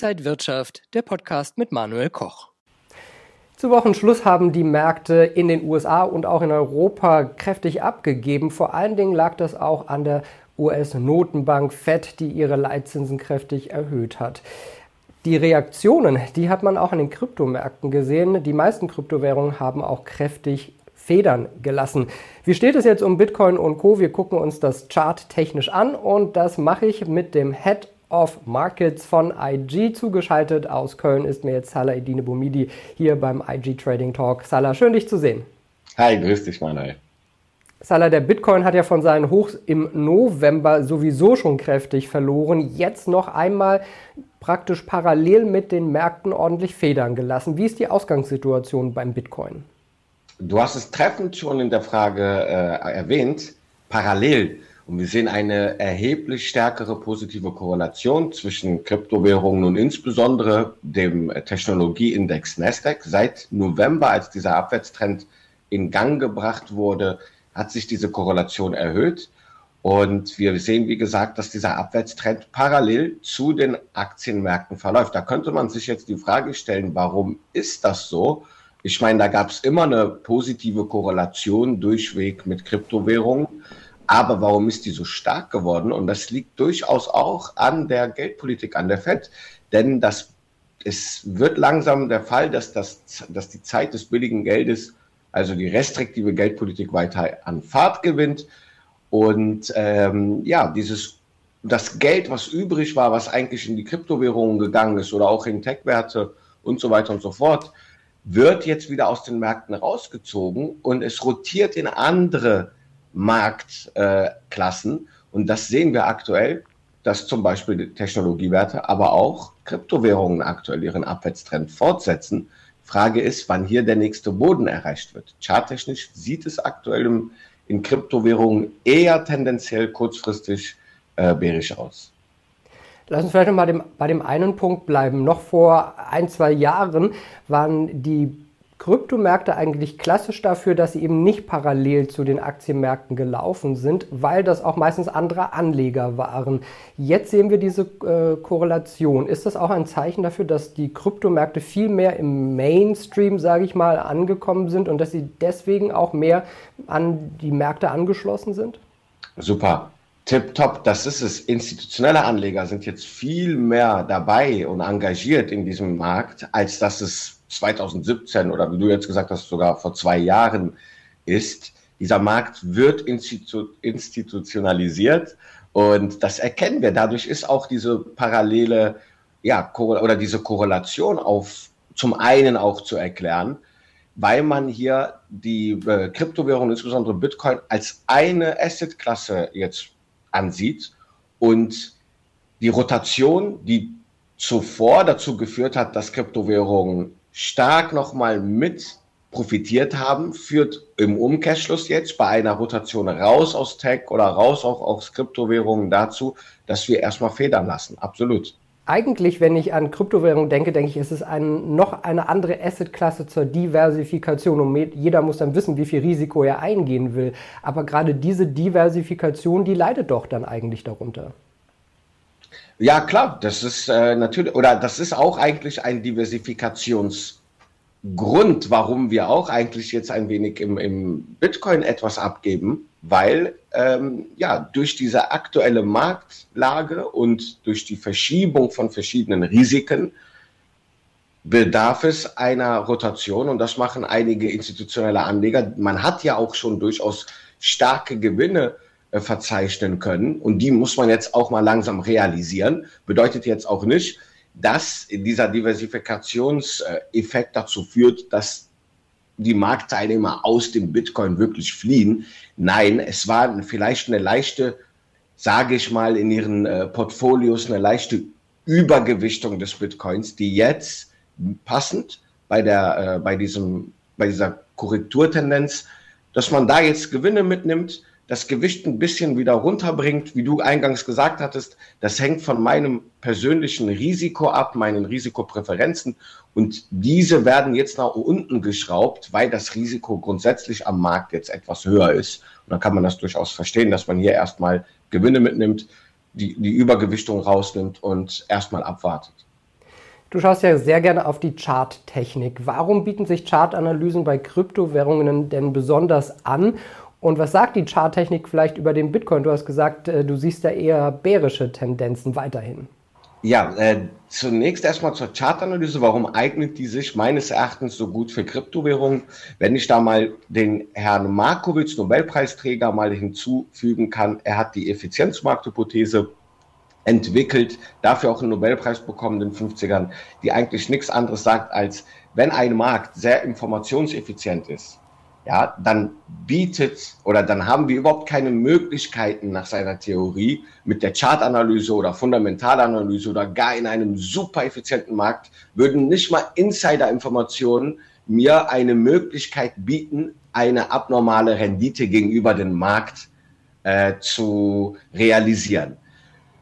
Inside Wirtschaft, der Podcast mit Manuel Koch. Zu Wochenschluss haben die Märkte in den USA und auch in Europa kräftig abgegeben. Vor allen Dingen lag das auch an der US-Notenbank Fed, die ihre Leitzinsen kräftig erhöht hat. Die Reaktionen, die hat man auch an den Kryptomärkten gesehen. Die meisten Kryptowährungen haben auch kräftig Federn gelassen. Wie steht es jetzt um Bitcoin und Co? Wir gucken uns das Chart technisch an und das mache ich mit dem Head of Markets von IG. Zugeschaltet aus Köln ist mir jetzt Salah Edine Bumidi hier beim IG Trading Talk. Salah, schön dich zu sehen. Hi, grüß dich, Manuel. Salah, der Bitcoin hat ja von seinen Hochs im November sowieso schon kräftig verloren. Jetzt noch einmal praktisch parallel mit den Märkten ordentlich Federn gelassen. Wie ist die Ausgangssituation beim Bitcoin? Du hast es treffend schon in der Frage äh, erwähnt, parallel. Und wir sehen eine erheblich stärkere positive Korrelation zwischen Kryptowährungen und insbesondere dem Technologieindex Nasdaq. Seit November, als dieser Abwärtstrend in Gang gebracht wurde, hat sich diese Korrelation erhöht. Und wir sehen, wie gesagt, dass dieser Abwärtstrend parallel zu den Aktienmärkten verläuft. Da könnte man sich jetzt die Frage stellen, warum ist das so? Ich meine, da gab es immer eine positive Korrelation durchweg mit Kryptowährungen. Aber warum ist die so stark geworden? Und das liegt durchaus auch an der Geldpolitik, an der FED. Denn das, es wird langsam der Fall, dass, das, dass die Zeit des billigen Geldes, also die restriktive Geldpolitik weiter an Fahrt gewinnt. Und ähm, ja, dieses, das Geld, was übrig war, was eigentlich in die Kryptowährungen gegangen ist oder auch in Tech-Werte und so weiter und so fort, wird jetzt wieder aus den Märkten rausgezogen und es rotiert in andere Marktklassen. Und das sehen wir aktuell, dass zum Beispiel Technologiewerte, aber auch Kryptowährungen aktuell ihren Abwärtstrend fortsetzen. Frage ist, wann hier der nächste Boden erreicht wird. Charttechnisch sieht es aktuell im, in Kryptowährungen eher tendenziell kurzfristig äh, bärisch aus. Lass uns vielleicht noch mal dem, bei dem einen Punkt bleiben. Noch vor ein, zwei Jahren waren die Kryptomärkte eigentlich klassisch dafür, dass sie eben nicht parallel zu den Aktienmärkten gelaufen sind, weil das auch meistens andere Anleger waren. Jetzt sehen wir diese äh, Korrelation. Ist das auch ein Zeichen dafür, dass die Kryptomärkte viel mehr im Mainstream, sage ich mal, angekommen sind und dass sie deswegen auch mehr an die Märkte angeschlossen sind? Super. Tipptopp, das ist es. Institutionelle Anleger sind jetzt viel mehr dabei und engagiert in diesem Markt, als dass es 2017 oder wie du jetzt gesagt hast, sogar vor zwei Jahren ist. Dieser Markt wird institu institutionalisiert und das erkennen wir. Dadurch ist auch diese parallele, ja, oder diese Korrelation auf zum einen auch zu erklären, weil man hier die äh, Kryptowährung, insbesondere Bitcoin, als eine Assetklasse jetzt ansieht und die Rotation, die zuvor dazu geführt hat, dass Kryptowährungen stark nochmal mit profitiert haben, führt im Umkehrschluss jetzt bei einer Rotation raus aus Tech oder raus auch aus Kryptowährungen dazu, dass wir erstmal federn lassen. Absolut. Eigentlich, wenn ich an Kryptowährungen denke, denke ich, es ist ein, noch eine andere Assetklasse zur Diversifikation und jeder muss dann wissen, wie viel Risiko er eingehen will. Aber gerade diese Diversifikation, die leidet doch dann eigentlich darunter. Ja, klar, das ist äh, natürlich, oder das ist auch eigentlich ein Diversifikationsgrund, warum wir auch eigentlich jetzt ein wenig im, im Bitcoin etwas abgeben, weil ähm, ja durch diese aktuelle Marktlage und durch die Verschiebung von verschiedenen Risiken bedarf es einer Rotation und das machen einige institutionelle Anleger. Man hat ja auch schon durchaus starke Gewinne äh, verzeichnen können. Und die muss man jetzt auch mal langsam realisieren. Bedeutet jetzt auch nicht, dass dieser Diversifikationseffekt dazu führt, dass die Marktteilnehmer aus dem Bitcoin wirklich fliehen. Nein, es war vielleicht eine leichte, sage ich mal, in ihren äh, Portfolios eine leichte Übergewichtung des Bitcoins, die jetzt passend bei der, äh, bei diesem, bei dieser Korrekturtendenz, dass man da jetzt Gewinne mitnimmt, das Gewicht ein bisschen wieder runterbringt, wie du eingangs gesagt hattest, das hängt von meinem persönlichen Risiko ab, meinen Risikopräferenzen. Und diese werden jetzt nach unten geschraubt, weil das Risiko grundsätzlich am Markt jetzt etwas höher ist. Und dann kann man das durchaus verstehen, dass man hier erstmal Gewinne mitnimmt, die, die Übergewichtung rausnimmt und erstmal abwartet. Du schaust ja sehr gerne auf die Charttechnik. Warum bieten sich Chartanalysen bei Kryptowährungen denn besonders an? Und was sagt die Charttechnik vielleicht über den Bitcoin? Du hast gesagt, äh, du siehst da eher bärische Tendenzen weiterhin. Ja, äh, zunächst erstmal zur Chartanalyse. Warum eignet die sich meines Erachtens so gut für Kryptowährungen? Wenn ich da mal den Herrn Markowitz, Nobelpreisträger, mal hinzufügen kann, er hat die Effizienzmarkthypothese entwickelt, dafür auch einen Nobelpreis bekommen in den 50ern, die eigentlich nichts anderes sagt, als wenn ein Markt sehr informationseffizient ist, ja, dann bietet oder dann haben wir überhaupt keine Möglichkeiten nach seiner Theorie mit der Chartanalyse oder Fundamentalanalyse oder gar in einem super effizienten Markt würden nicht mal Insider-Informationen mir eine Möglichkeit bieten, eine abnormale Rendite gegenüber dem Markt äh, zu realisieren.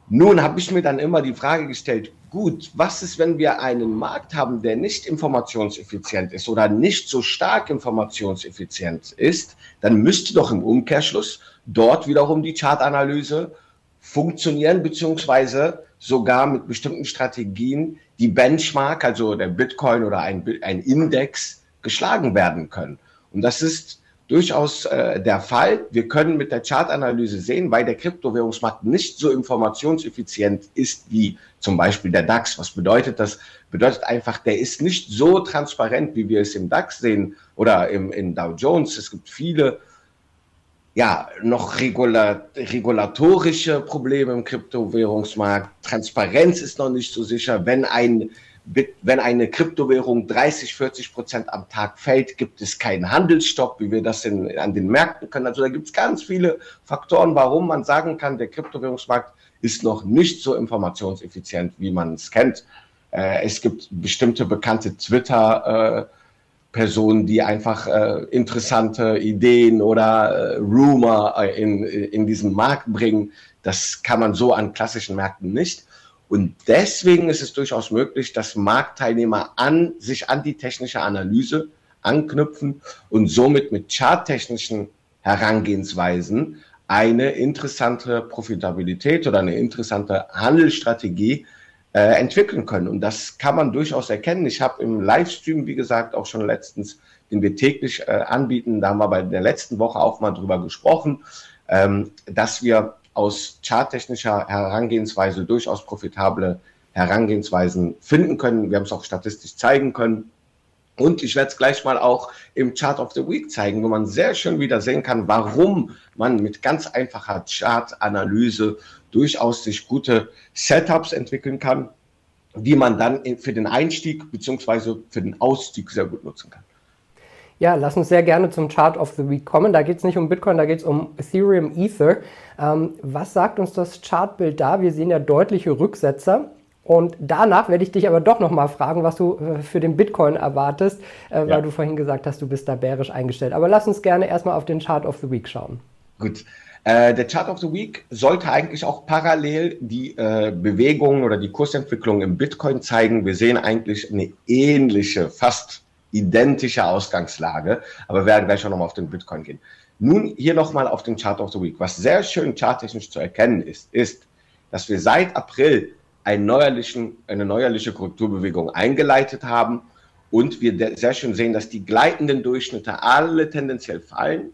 Nun habe ich mir dann immer die Frage gestellt, gut, was ist, wenn wir einen Markt haben, der nicht informationseffizient ist oder nicht so stark informationseffizient ist, dann müsste doch im Umkehrschluss dort wiederum die Chartanalyse funktionieren, beziehungsweise sogar mit bestimmten Strategien die Benchmark, also der Bitcoin oder ein, ein Index, geschlagen werden können. Und das ist durchaus äh, der Fall. Wir können mit der Chartanalyse sehen, weil der Kryptowährungsmarkt nicht so informationseffizient ist wie zum Beispiel der DAX. Was bedeutet das? Bedeutet einfach, der ist nicht so transparent, wie wir es im DAX sehen oder im, in Dow Jones. Es gibt viele ja, noch regula regulatorische Probleme im Kryptowährungsmarkt. Transparenz ist noch nicht so sicher. Wenn ein wenn eine Kryptowährung 30, 40 Prozent am Tag fällt, gibt es keinen Handelsstopp, wie wir das in, an den Märkten können. Also da gibt es ganz viele Faktoren, warum man sagen kann, der Kryptowährungsmarkt ist noch nicht so informationseffizient, wie man es kennt. Äh, es gibt bestimmte bekannte Twitter- äh, Personen, die einfach äh, interessante Ideen oder äh, Rumor äh, in, in diesen Markt bringen. Das kann man so an klassischen Märkten nicht. Und deswegen ist es durchaus möglich, dass Marktteilnehmer an, sich an die technische Analyse anknüpfen und somit mit charttechnischen Herangehensweisen eine interessante Profitabilität oder eine interessante Handelsstrategie äh, entwickeln können. Und das kann man durchaus erkennen. Ich habe im Livestream, wie gesagt, auch schon letztens, den wir täglich äh, anbieten, da haben wir bei der letzten Woche auch mal drüber gesprochen, ähm, dass wir aus charttechnischer Herangehensweise durchaus profitable Herangehensweisen finden können. Wir haben es auch statistisch zeigen können. Und ich werde es gleich mal auch im Chart of the Week zeigen, wo man sehr schön wieder sehen kann, warum man mit ganz einfacher Chartanalyse durchaus sich gute Setups entwickeln kann, die man dann für den Einstieg beziehungsweise für den Ausstieg sehr gut nutzen kann. Ja, lass uns sehr gerne zum Chart of the Week kommen. Da geht es nicht um Bitcoin, da geht es um Ethereum Ether. Ähm, was sagt uns das Chartbild da? Wir sehen ja deutliche Rücksetzer. Und danach werde ich dich aber doch nochmal fragen, was du äh, für den Bitcoin erwartest, äh, weil ja. du vorhin gesagt hast, du bist da bärisch eingestellt. Aber lass uns gerne erstmal auf den Chart of the Week schauen. Gut. Äh, der Chart of the Week sollte eigentlich auch parallel die äh, Bewegungen oder die Kursentwicklung im Bitcoin zeigen. Wir sehen eigentlich eine ähnliche, fast identische Ausgangslage, aber wir werden gleich auch nochmal auf den Bitcoin gehen. Nun hier nochmal auf den Chart of the Week. Was sehr schön charttechnisch zu erkennen ist, ist, dass wir seit April eine neuerliche Korrekturbewegung eingeleitet haben und wir sehr schön sehen, dass die gleitenden Durchschnitte alle tendenziell fallen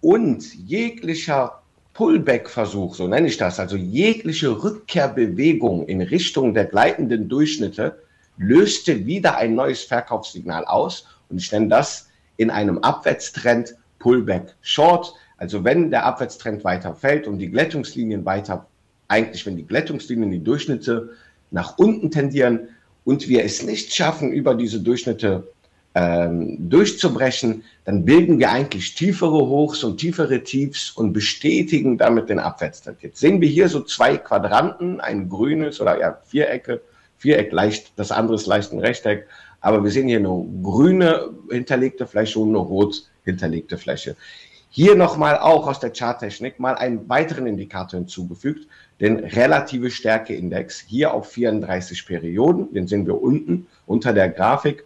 und jeglicher Pullback-Versuch, so nenne ich das, also jegliche Rückkehrbewegung in Richtung der gleitenden Durchschnitte löste wieder ein neues Verkaufssignal aus und ich nenne das in einem Abwärtstrend Pullback Short. Also wenn der Abwärtstrend weiter fällt und die Glättungslinien weiter, eigentlich wenn die Glättungslinien, die Durchschnitte nach unten tendieren und wir es nicht schaffen, über diese Durchschnitte ähm, durchzubrechen, dann bilden wir eigentlich tiefere Hochs und tiefere Tiefs und bestätigen damit den Abwärtstrend. Jetzt sehen wir hier so zwei Quadranten, ein grünes oder ja Vierecke Viereck leicht, das andere ist leicht ein Rechteck. Aber wir sehen hier eine grüne hinterlegte Fläche und eine rot hinterlegte Fläche. Hier nochmal auch aus der Charttechnik mal einen weiteren Indikator hinzugefügt, den relative Stärkeindex, hier auf 34 Perioden, den sehen wir unten unter der Grafik.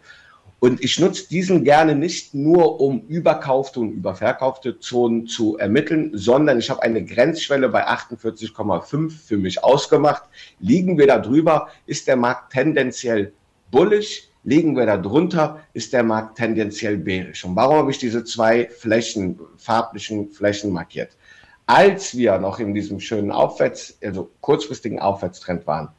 Und ich nutze diesen gerne nicht nur, um überkaufte und überverkaufte Zonen zu ermitteln, sondern ich habe eine Grenzschwelle bei 48,5 für mich ausgemacht. Liegen wir da drüber, ist der Markt tendenziell bullish. Liegen wir da drunter, ist der Markt tendenziell bärisch. Und warum habe ich diese zwei Flächen, farblichen Flächen markiert? Als wir noch in diesem schönen Aufwärts, also kurzfristigen Aufwärtstrend waren,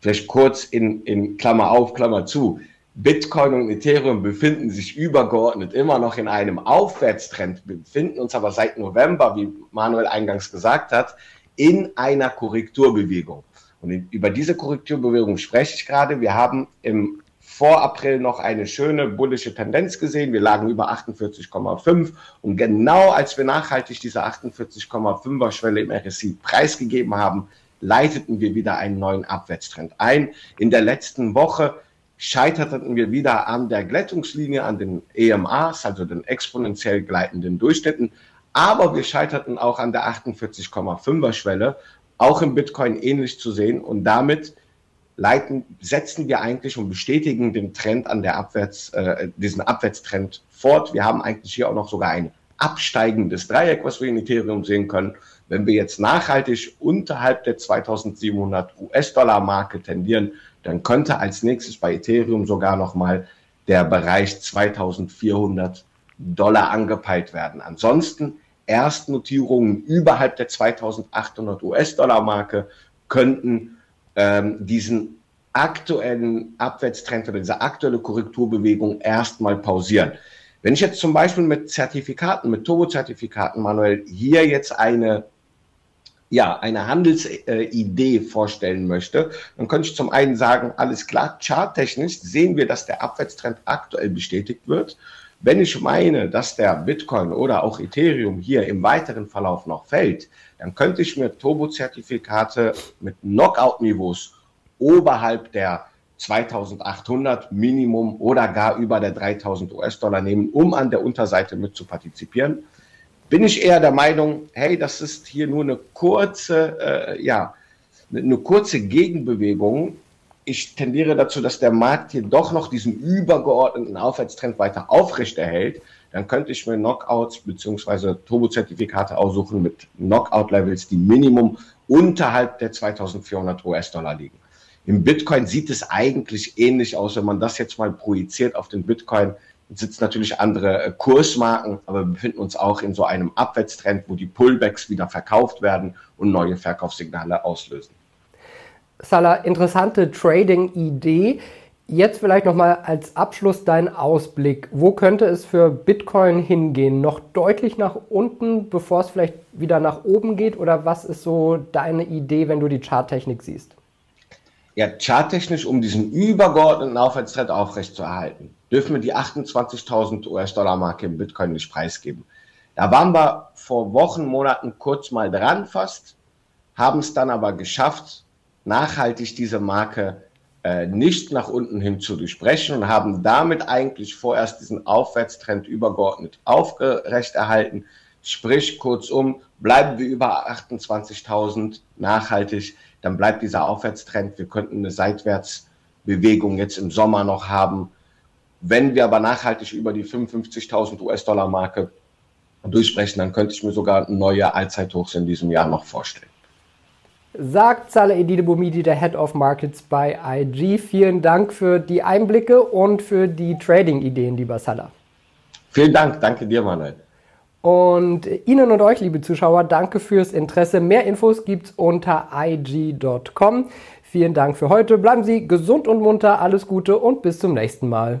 vielleicht kurz in, in Klammer auf, Klammer zu, Bitcoin und Ethereum befinden sich übergeordnet immer noch in einem Aufwärtstrend, befinden uns aber seit November, wie Manuel eingangs gesagt hat, in einer Korrekturbewegung. Und über diese Korrekturbewegung spreche ich gerade. Wir haben im vor April noch eine schöne bullische Tendenz gesehen. Wir lagen über 48,5 und genau als wir nachhaltig diese 48,5er Schwelle im RSI preisgegeben haben, leiteten wir wieder einen neuen Abwärtstrend ein. In der letzten Woche scheiterten wir wieder an der Glättungslinie, an den EMAs, also den exponentiell gleitenden Durchschnitten. Aber wir scheiterten auch an der 48,5er Schwelle, auch im Bitcoin ähnlich zu sehen. Und damit leiten, setzen wir eigentlich und bestätigen den Trend an der Abwärts, äh, diesen Abwärtstrend fort. Wir haben eigentlich hier auch noch sogar ein absteigendes Dreieck, was wir in Ethereum sehen können. Wenn wir jetzt nachhaltig unterhalb der 2700 US-Dollar Marke tendieren, dann könnte als nächstes bei Ethereum sogar nochmal der Bereich 2400 Dollar angepeilt werden. Ansonsten Erstnotierungen überhalb der 2800 US-Dollar Marke könnten ähm, diesen aktuellen Abwärtstrend oder diese aktuelle Korrekturbewegung erstmal pausieren. Wenn ich jetzt zum Beispiel mit Zertifikaten, mit Turbo-Zertifikaten, Manuel, hier jetzt eine ja, eine Handelsidee vorstellen möchte, dann könnte ich zum einen sagen, alles klar, charttechnisch sehen wir, dass der Abwärtstrend aktuell bestätigt wird. Wenn ich meine, dass der Bitcoin oder auch Ethereum hier im weiteren Verlauf noch fällt, dann könnte ich mir Turbo-Zertifikate mit Knockout-Niveaus oberhalb der 2800 Minimum oder gar über der 3000 US-Dollar nehmen, um an der Unterseite mit zu partizipieren bin ich eher der Meinung, hey, das ist hier nur eine kurze, äh, ja, eine kurze Gegenbewegung. Ich tendiere dazu, dass der Markt hier doch noch diesen übergeordneten Aufwärtstrend weiter aufrechterhält. Dann könnte ich mir Knockouts bzw. Turbo-Zertifikate aussuchen mit Knockout-Levels, die Minimum unterhalb der 2400 US-Dollar liegen. Im Bitcoin sieht es eigentlich ähnlich aus, wenn man das jetzt mal projiziert auf den Bitcoin sitzen natürlich andere äh, Kursmarken, aber wir befinden uns auch in so einem Abwärtstrend, wo die Pullbacks wieder verkauft werden und neue Verkaufssignale auslösen. Salah, interessante Trading-Idee. Jetzt vielleicht nochmal als Abschluss dein Ausblick. Wo könnte es für Bitcoin hingehen? Noch deutlich nach unten, bevor es vielleicht wieder nach oben geht? Oder was ist so deine Idee, wenn du die Charttechnik siehst? Ja, charttechnisch, um diesen übergeordneten Aufwärtstrend aufrechtzuerhalten, dürfen wir die 28.000 US-Dollar-Marke im Bitcoin nicht preisgeben. Da waren wir vor Wochen, Monaten kurz mal dran fast, haben es dann aber geschafft, nachhaltig diese Marke äh, nicht nach unten hin zu durchbrechen und haben damit eigentlich vorerst diesen Aufwärtstrend übergeordnet aufrechterhalten. Sprich, kurzum, bleiben wir über 28.000 nachhaltig, dann bleibt dieser Aufwärtstrend. Wir könnten eine Seitwärtsbewegung jetzt im Sommer noch haben, wenn wir aber nachhaltig über die 55.000 US-Dollar-Marke durchsprechen, dann könnte ich mir sogar neue Allzeithochs in diesem Jahr noch vorstellen. Sagt Salah Edide Bumidi, der Head of Markets bei IG. Vielen Dank für die Einblicke und für die Trading-Ideen, lieber Salah. Vielen Dank, danke dir, Manuel. Und Ihnen und euch, liebe Zuschauer, danke fürs Interesse. Mehr Infos gibt's unter ig.com. Vielen Dank für heute. Bleiben Sie gesund und munter. Alles Gute und bis zum nächsten Mal.